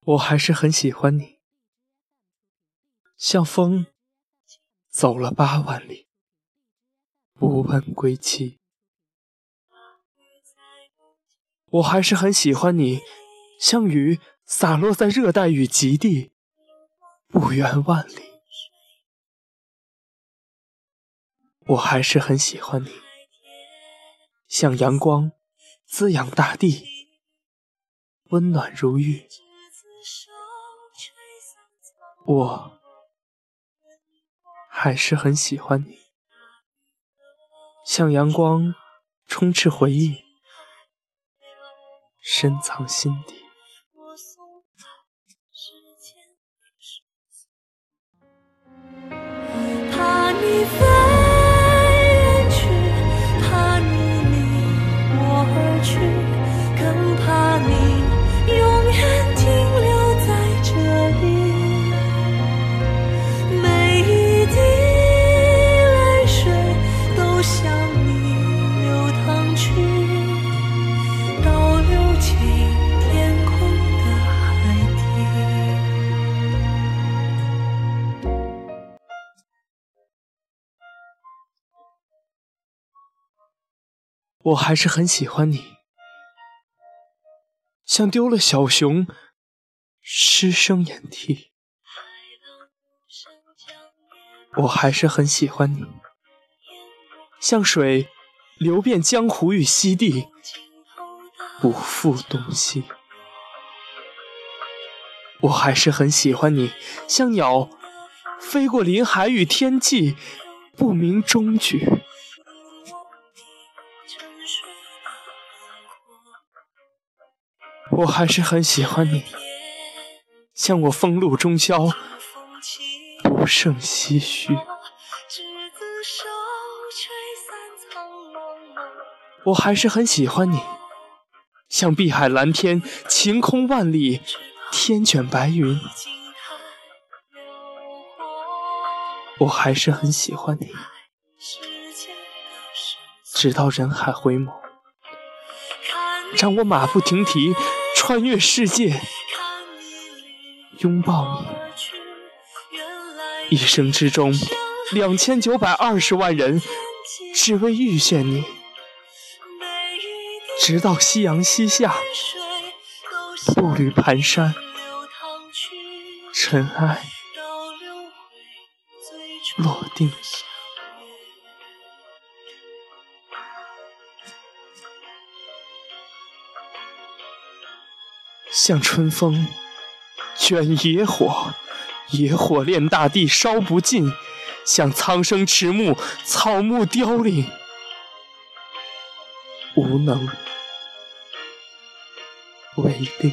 我还是很喜欢你，像风走了八万里，不问归期。我还是很喜欢你，像雨洒落在热带雨极地，不远万里。我还是很喜欢你，像阳光滋养大地，温暖如玉。我还是很喜欢你，像阳光充斥回忆，深藏心底。我还是很喜欢你，像丢了小熊，失声掩涕。我还是很喜欢你，像水流遍江湖与西地，不负东西。我还是很喜欢你，像鸟飞过林海与天际，不明终局。我还是很喜欢你，像我风露中宵，不胜唏嘘。我还是很喜欢你，像碧海蓝天，晴空万里，天卷白云。我还是很喜欢你，直到人海回眸，让我马不停蹄。穿越世界，拥抱你，一生之中，两千九百二十万人，只为遇见你，直到夕阳西下，步履蹒跚，尘埃落定。像春风卷野火，野火炼大地烧不尽；像苍生迟暮，草木凋零，无能为力。